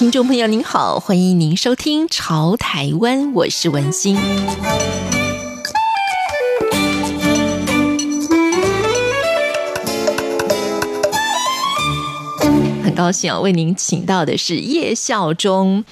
听众朋友您好，欢迎您收听《潮台湾》，我是文心。高兴啊，为您请到的是叶孝忠。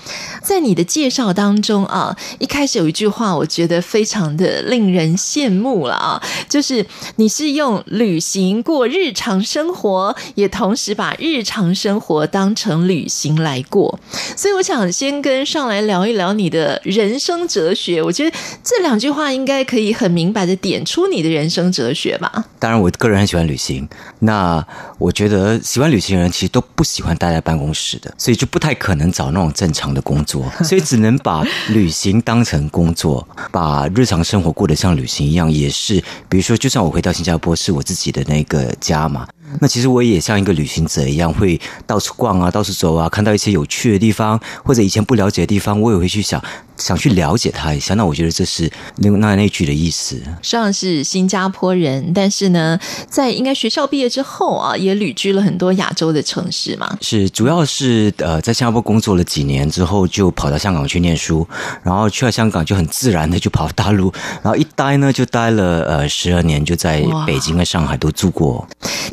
在你的介绍当中啊，一开始有一句话，我觉得非常的令人羡慕了啊，就是你是用旅行过日常生活，也同时把日常生活当成旅行来过。所以我想先跟上来聊一聊你的人生哲学。我觉得这两句话应该可以很明白的点出你的人生哲学吧。当然，我个人很喜欢旅行。那我觉得喜欢旅行的人其实都不喜欢待在办公室的，所以就不太可能找那种正常的工作。所以只能把旅行当成工作，把日常生活过得像旅行一样，也是。比如说，就算我回到新加坡是我自己的那个家嘛。那其实我也像一个旅行者一样，会到处逛啊，到处走啊，看到一些有趣的地方，或者以前不了解的地方，我也会去想，想去了解它一下。那我觉得这是那那那句的意思。上是新加坡人，但是呢，在应该学校毕业之后啊，也旅居了很多亚洲的城市嘛。是，主要是呃，在新加坡工作了几年之后，就跑到香港去念书，然后去了香港就很自然的就跑大陆，然后一待呢就待了呃十二年，就在北京和上海都住过。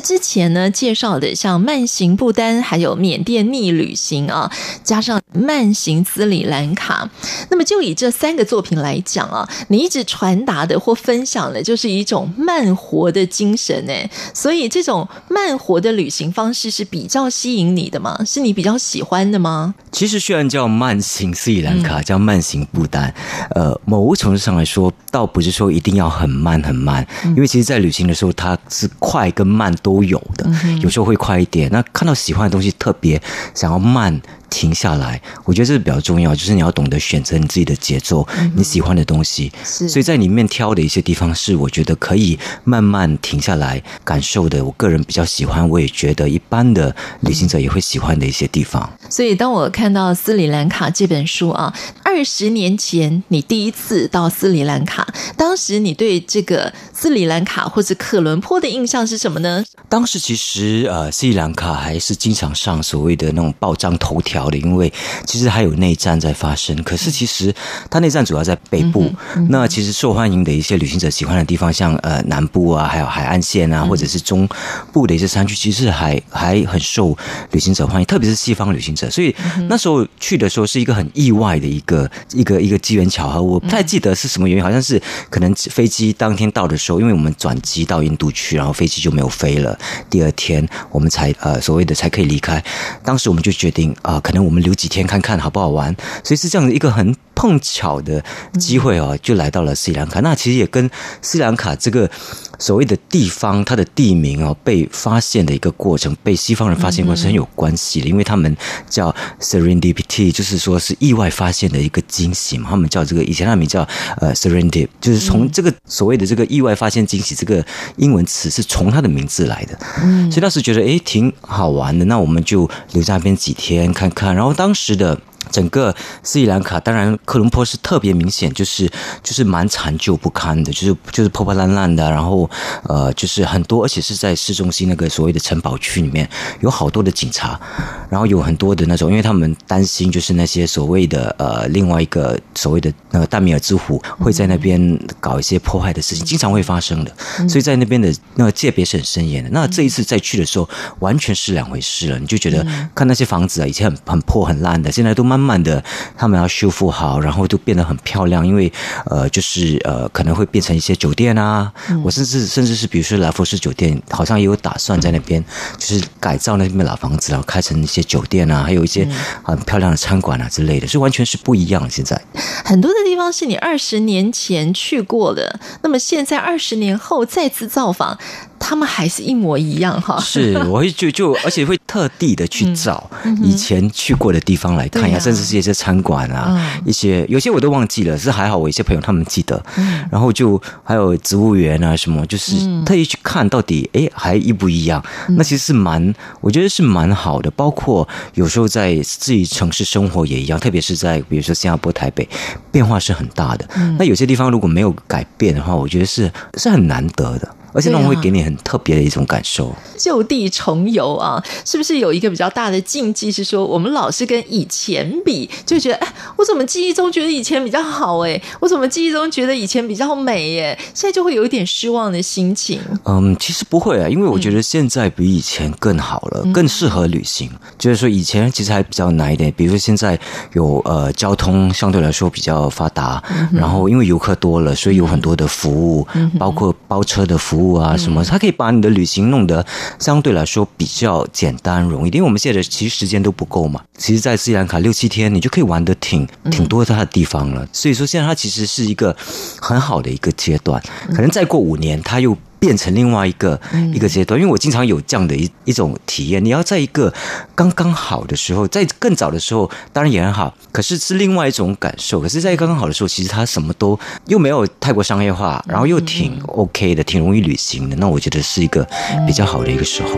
之前呢，介绍的像慢行不丹，还有缅甸逆旅行啊，加上慢行斯里兰卡。那么就以这三个作品来讲啊，你一直传达的或分享的，就是一种慢活的精神呢。所以这种慢活的旅行方式是比较吸引你的吗？是你比较喜欢的吗？其实虽然叫慢行斯里兰卡，叫慢行不丹，呃，某个程度上来说，倒不是说一定要很慢很慢，因为其实，在旅行的时候，它是快跟慢都有。有的，有时候会快一点。那看到喜欢的东西，特别想要慢。停下来，我觉得这是比较重要，就是你要懂得选择你自己的节奏，你喜欢的东西。是，所以在里面挑的一些地方，是我觉得可以慢慢停下来感受的。我个人比较喜欢，我也觉得一般的旅行者也会喜欢的一些地方。所以，当我看到斯里兰卡这本书啊，二十年前你第一次到斯里兰卡，当时你对这个斯里兰卡或者科伦坡的印象是什么呢？当时其实呃，斯里兰卡还是经常上所谓的那种报章头条。的，因为其实还有内战在发生。可是其实它内战主要在北部。嗯嗯、那其实受欢迎的一些旅行者喜欢的地方，像呃南部啊，还有海岸线啊，或者是中部的一些山区，其实还还很受旅行者欢迎，特别是西方旅行者。所以那时候去的时候是一个很意外的一个一个一个机缘巧合。我不太记得是什么原因，好像是可能飞机当天到的时候，因为我们转机到印度去，然后飞机就没有飞了。第二天我们才呃所谓的才可以离开。当时我们就决定啊。可能我们留几天看看好不好玩，所以是这样的一个很碰巧的机会哦，就来到了斯里兰卡。那其实也跟斯里兰卡这个所谓的地方，它的地名哦被发现的一个过程，被西方人发现过是很有关系的，因为他们叫 Serendipity，就是说是意外发现的一个惊喜嘛。他们叫这个以前他们名叫呃 Serendip，就是从这个所谓的这个意外发现惊喜这个英文词是从他的名字来的。嗯，所以当时觉得诶挺好玩的，那我们就留在那边几天看。看，然后当时的。整个斯里兰卡，当然科伦坡是特别明显，就是就是蛮残旧不堪的，就是就是破破烂烂的，然后呃，就是很多，而且是在市中心那个所谓的城堡区里面，有好多的警察，然后有很多的那种，因为他们担心就是那些所谓的呃另外一个所谓的那个大米尔之虎会在那边搞一些破坏的事情，经常会发生的，所以在那边的那个界别是很森严的。那这一次再去的时候，完全是两回事了，你就觉得看那些房子啊，以前很很破很烂的，现在都慢慢。的，他们要修复好，然后都变得很漂亮。因为呃，就是呃，可能会变成一些酒店啊。嗯、我甚至甚至是比如说来福士酒店，好像也有打算在那边就是改造那边老房子，然后开成一些酒店啊，还有一些很漂亮的餐馆啊之类的，所以完全是不一样。现在很多的地方是你二十年前去过的，那么现在二十年后再次造访。他们还是一模一样哈。是，我会就就而且会特地的去找以前去过的地方来看一下，甚至是一些餐馆啊，一些有些我都忘记了，是还好我一些朋友他们记得。然后就还有植物园啊什么，就是特意去看到底哎还一不一样。那其实是蛮，我觉得是蛮好的。包括有时候在自己城市生活也一样，特别是在比如说新加坡、台北，变化是很大的。那有些地方如果没有改变的话，我觉得是是很难得的。而且那种会给你很特别的一种感受。就地重游啊，是不是有一个比较大的禁忌？是说我们老是跟以前比，就觉得哎，我怎么记忆中觉得以前比较好？哎，我怎么记忆中觉得以前比较美？耶，现在就会有一点失望的心情。嗯，其实不会啊，因为我觉得现在比以前更好了，嗯、更适合旅行。就是说以前其实还比较难一点，比如说现在有呃交通相对来说比较发达，嗯、然后因为游客多了，所以有很多的服务，嗯、包括包车的服务。啊，什么？它可以把你的旅行弄得相对来说比较简单容易，因为我们现在其实时间都不够嘛。其实，在斯里兰卡六七天，你就可以玩的挺挺多它的地方了。所以说，现在它其实是一个很好的一个阶段。可能再过五年，它又。变成另外一个一个阶段，因为我经常有这样的一一种体验。你要在一个刚刚好的时候，在更早的时候，当然也很好，可是是另外一种感受。可是，在刚刚好的时候，其实它什么都又没有太过商业化，然后又挺 OK 的，挺容易旅行的。那我觉得是一个比较好的一个时候。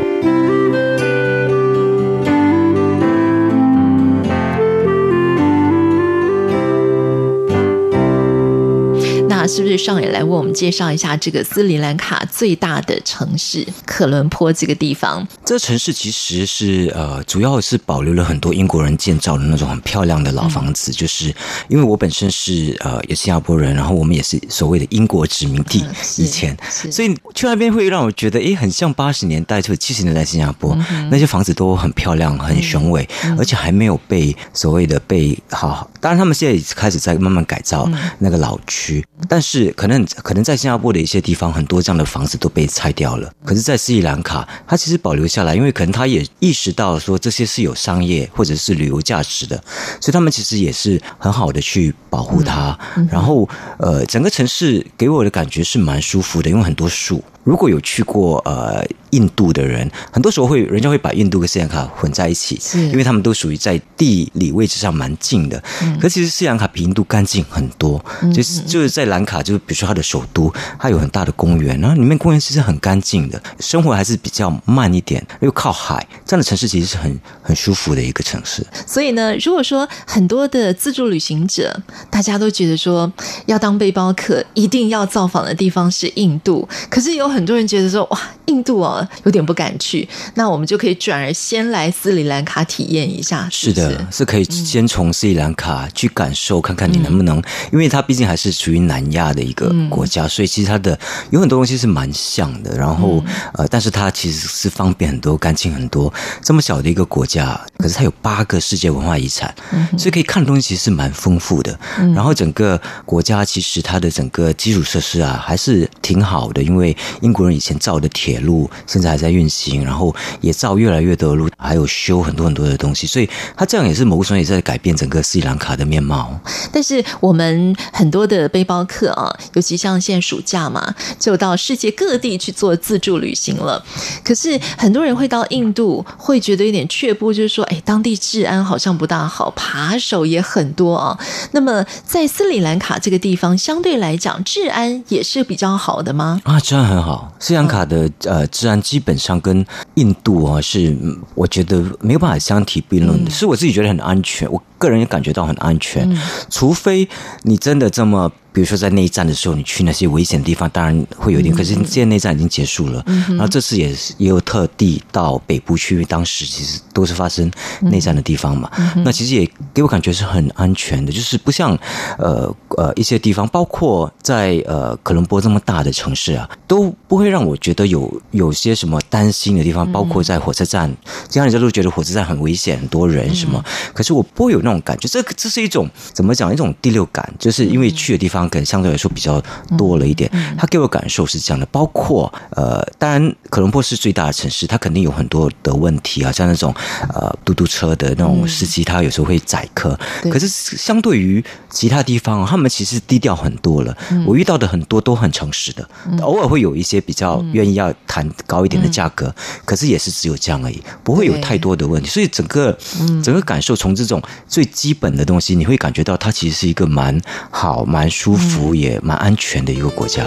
是不是上也来为我们介绍一下这个斯里兰卡最大的城市可伦坡这个地方？这个城市其实是呃，主要是保留了很多英国人建造的那种很漂亮的老房子。嗯、就是因为我本身是呃，也是新加坡人，然后我们也是所谓的英国殖民地以前，所以去那边会让我觉得，诶，很像八十年代或者七十年代新加坡、嗯、那些房子都很漂亮、很雄伟，嗯、而且还没有被所谓的被好好。当然，他们现在也开始在慢慢改造那个老区，但、是可能可能在新加坡的一些地方，很多这样的房子都被拆掉了。可是，在斯里兰卡，它其实保留下来，因为可能他也意识到说这些是有商业或者是旅游价值的，所以他们其实也是很好的去保护它。然后，呃，整个城市给我的感觉是蛮舒服的，因为很多树。如果有去过呃印度的人，很多时候会人家会把印度跟斯里兰卡混在一起，因为他们都属于在地理位置上蛮近的。嗯、可其实斯里兰卡比印度干净很多，嗯、就是就是在兰卡，就是比如说它的首都，它有很大的公园，然后里面公园其实很干净的，生活还是比较慢一点，又靠海，这样的城市其实是很很舒服的一个城市。所以呢，如果说很多的自助旅行者，大家都觉得说要当背包客，一定要造访的地方是印度，可是有很很多人觉得说哇，印度哦有点不敢去，那我们就可以转而先来斯里兰卡体验一下。是，的，是可以先从斯里兰卡去感受，看看你能不能，嗯、因为它毕竟还是属于南亚的一个国家，嗯、所以其实它的有很多东西是蛮像的。然后、嗯、呃，但是它其实是方便很多、干净很多。这么小的一个国家，可是它有八个世界文化遗产，嗯、所以可以看的东西其实是蛮丰富的。嗯、然后整个国家其实它的整个基础设施啊还是挺好的，因为。英国人以前造的铁路现在还在运行，然后也造越来越多的路，还有修很多很多的东西，所以它这样也是某种也在改变整个斯里兰卡的面貌。但是我们很多的背包客啊，尤其像现在暑假嘛，就到世界各地去做自助旅行了。可是很多人会到印度，会觉得有点却步，就是说，哎，当地治安好像不大好，扒手也很多啊。那么在斯里兰卡这个地方，相对来讲，治安也是比较好的吗？啊，治安很好。斯里兰卡的呃治安基本上跟印度啊是我觉得没有办法相提并论的，是我自己觉得很安全，我个人也感觉到很安全，除非你真的这么。比如说在内战的时候，你去那些危险的地方，当然会有一点。可是现在内战已经结束了，嗯、然后这次也是也有特地到北部去，因为当时其实都是发生内战的地方嘛。嗯、那其实也给我感觉是很安全的，就是不像呃呃一些地方，包括在呃可伦坡这么大的城市啊，都不会让我觉得有有些什么担心的地方。包括在火车站，经常人家都觉得火车站很危险，很多人什么。嗯、可是我不会有那那种感觉。这这是一种怎么讲？一种第六感，就是因为去的地方可能相对来说比较多了一点。他给我感受是这样的，包括呃，当然，科隆坡是最大的城市，它肯定有很多的问题啊，像那种呃嘟嘟车的那种司机，他有时候会宰客。可是相对于其他地方，他们其实低调很多了。我遇到的很多都很诚实的，偶尔会有一些比较愿意要谈高一点的价格，可是也是只有这样而已，不会有太多的问题。所以整个整个感受，从这种最基本的东西，你会感觉到它其实是一个蛮好、蛮舒服、也蛮安全的一个国家。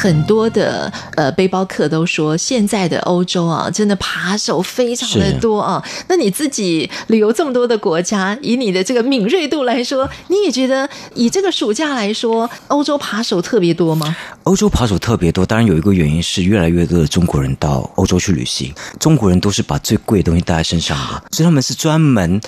很多的呃背包客都说，现在的欧洲啊，真的扒手非常的多啊。那你自己旅游这么多的国家，以你的这个敏锐度来说，你也觉得以这个暑假来说，欧洲扒手特别多吗？欧洲扒手特别多，当然有一个原因是越来越多的中国人到欧洲去旅行，中国人都是把最贵的东西带在身上的，所以他们是专门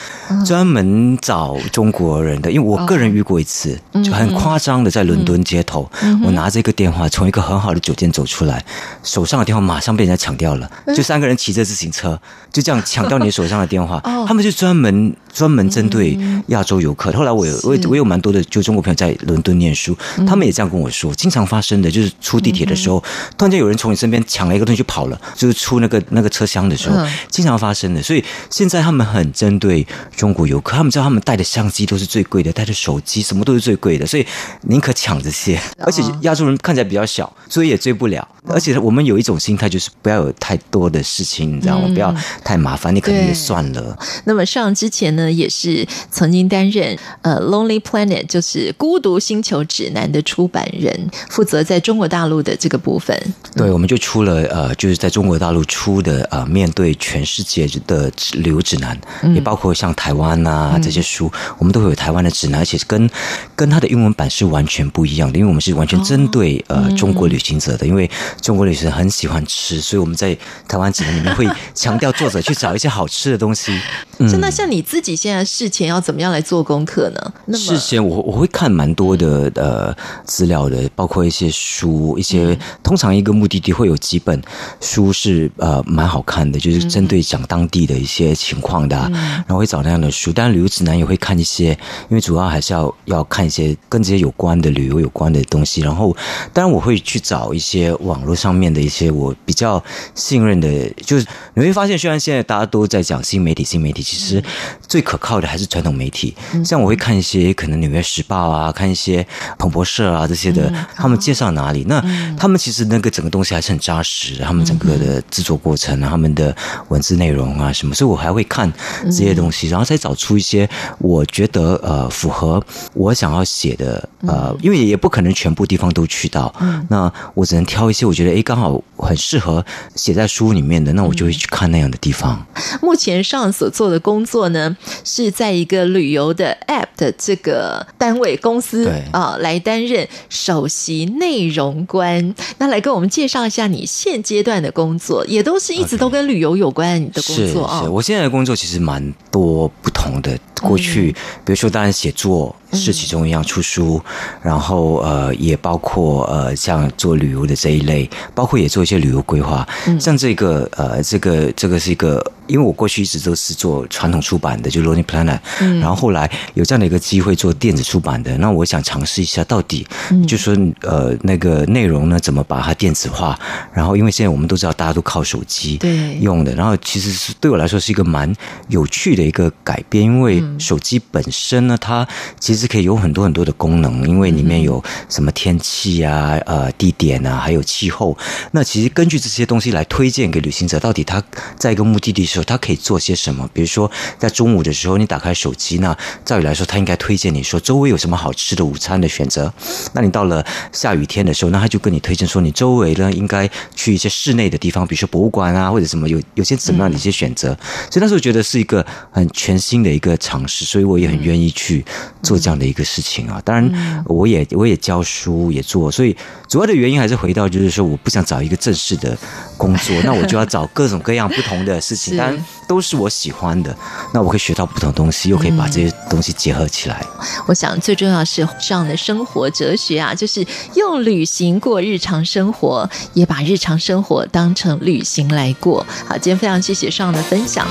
专门找中国人的。因为我个人遇过一次，就很夸张的，在伦敦街头，我拿着一个电话从一个很好的酒店走出来，手上的电话马上被人家抢掉了。就三个人骑着自行车，就这样抢掉你手上的电话。他们就专门专门针对亚洲游客。后来我有我我有蛮多的就中国朋友在伦敦念书，他们也这样跟我说，经常发生的就是出地铁的时候，突然间有人从你身边抢了一个东西就跑了，就是出那个那个车厢的时候，经常发生的。所以现在他们很针对中国游客，他们知道他们带的相机都是最贵的，带的手机什么都是最贵的，所以宁可抢这些。而且亚洲人看起来比较小。追也追不了，而且我们有一种心态，就是不要有太多的事情，你知道吗？不要太麻烦，你可能也算了。那么上之前呢，也是曾经担任呃《Lonely Planet》就是《孤独星球指南》的出版人，负责在中国大陆的这个部分。对，我们就出了呃，就是在中国大陆出的呃，面对全世界的旅游指南，也包括像台湾啊这些书，我们都会有台湾的指南，而且跟跟它的英文版是完全不一样的，因为我们是完全针对呃中国旅行者的，因为中国旅行者很喜欢吃，所以我们在台湾指南里面会强调作者去找一些好吃的东西。嗯，那像你自己现在事前要怎么样来做功课呢？那么事前我我会看蛮多的呃资料的，包括一些书，一些通常一个目的地会有几本书是呃蛮好看的，就是针对讲当地的一些情况的，啊，然后会找那样的书。当然旅游指南也会看一些，因为主要还是要要看一些跟这些有关的旅游有关的东西。然后当然我会去找一些网络上面的一些我比较信任的，就是你会发现，虽然现在大家都在讲新媒体，新媒体。其实最可靠的还是传统媒体，像我会看一些可能《纽约时报》啊，看一些彭博社啊这些的，他们介绍哪里，那他们其实那个整个东西还是很扎实，他们整个的制作过程啊，他们的文字内容啊什么，所以我还会看这些东西，然后再找出一些我觉得呃符合我想要写的呃，因为也不可能全部地方都去到，那我只能挑一些我觉得哎刚好很适合写在书里面的，那我就会去看那样的地方。目前上所做的工作呢，是在一个旅游的 App 的这个单位公司啊，来担任首席内容官。那来跟我们介绍一下你现阶段的工作，也都是一直都跟旅游有关。的工作啊，我现在的工作其实蛮多不同的。过去，比如说，当然写作是其中一样，出书，然后呃，也包括呃，像做旅游的这一类，包括也做一些旅游规划。像这个呃，这个这个是一个。因为我过去一直都是做传统出版的，就 Lonely Planet，然后后来有这样的一个机会做电子出版的，那我想尝试一下，到底就说呃那个内容呢，怎么把它电子化？然后因为现在我们都知道大家都靠手机用的，然后其实是对我来说是一个蛮有趣的一个改变，因为手机本身呢，它其实可以有很多很多的功能，因为里面有什么天气啊、呃地点啊，还有气候，那其实根据这些东西来推荐给旅行者，到底他在一个目的地时候。他可以做些什么？比如说，在中午的时候，你打开手机，那照理来说，他应该推荐你说周围有什么好吃的午餐的选择。那你到了下雨天的时候，那他就跟你推荐说，你周围呢应该去一些室内的地方，比如说博物馆啊，或者什么有有些怎么样的一些选择。所以那时候觉得是一个很全新的一个尝试，所以我也很愿意去做这样的一个事情啊。当然，我也我也教书也做，所以主要的原因还是回到就是说，我不想找一个正式的工作，那我就要找各种各样不同的事情。当都是我喜欢的，那我可以学到不同东西，又可以把这些东西结合起来。我想最重要是这样的生活哲学啊，就是用旅行过日常生活，也把日常生活当成旅行来过。好，今天非常谢谢上的分享。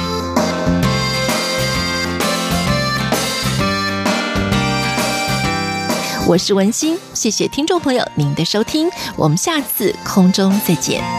我是文心，谢谢听众朋友您的收听，我们下次空中再见。